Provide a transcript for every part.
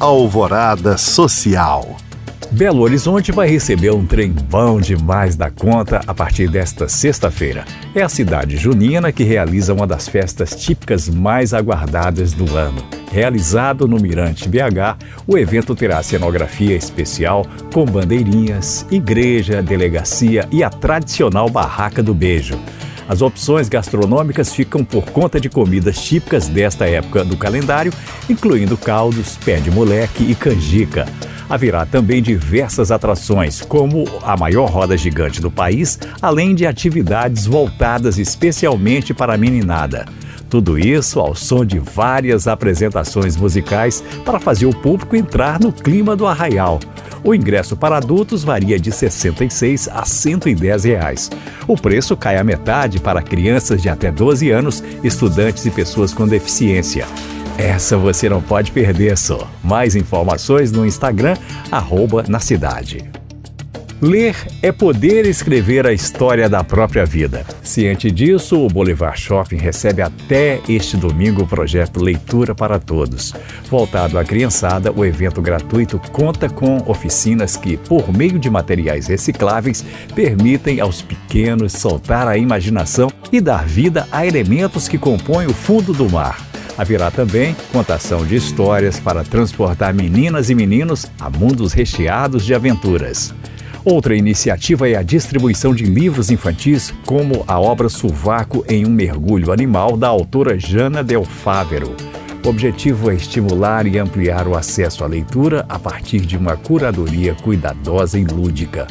Alvorada Social. Belo Horizonte vai receber um trem bom demais da conta a partir desta sexta-feira. É a cidade junina que realiza uma das festas típicas mais aguardadas do ano. Realizado no Mirante BH, o evento terá cenografia especial com bandeirinhas, igreja, delegacia e a tradicional Barraca do Beijo. As opções gastronômicas ficam por conta de comidas típicas desta época do calendário, incluindo caldos, pé de moleque e canjica. Haverá também diversas atrações, como a maior roda gigante do país, além de atividades voltadas especialmente para a meninada. Tudo isso ao som de várias apresentações musicais para fazer o público entrar no clima do arraial. O ingresso para adultos varia de R$ 66 a 110 reais. O preço cai à metade para crianças de até 12 anos, estudantes e pessoas com deficiência. Essa você não pode perder só. Mais informações no Instagram, arroba na cidade. Ler é poder escrever a história da própria vida. Ciente disso, o Boulevard Shopping recebe até este domingo o projeto Leitura para Todos. Voltado à criançada, o evento gratuito conta com oficinas que, por meio de materiais recicláveis, permitem aos pequenos soltar a imaginação e dar vida a elementos que compõem o fundo do mar. Haverá também contação de histórias para transportar meninas e meninos a mundos recheados de aventuras. Outra iniciativa é a distribuição de livros infantis, como a obra Suvaco em um Mergulho Animal, da autora Jana Del Fávero. O objetivo é estimular e ampliar o acesso à leitura a partir de uma curadoria cuidadosa e lúdica.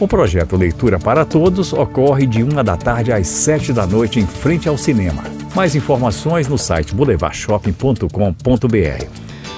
O projeto Leitura para Todos ocorre de uma da tarde às sete da noite em frente ao cinema. Mais informações no site boulevardshopping.com.br.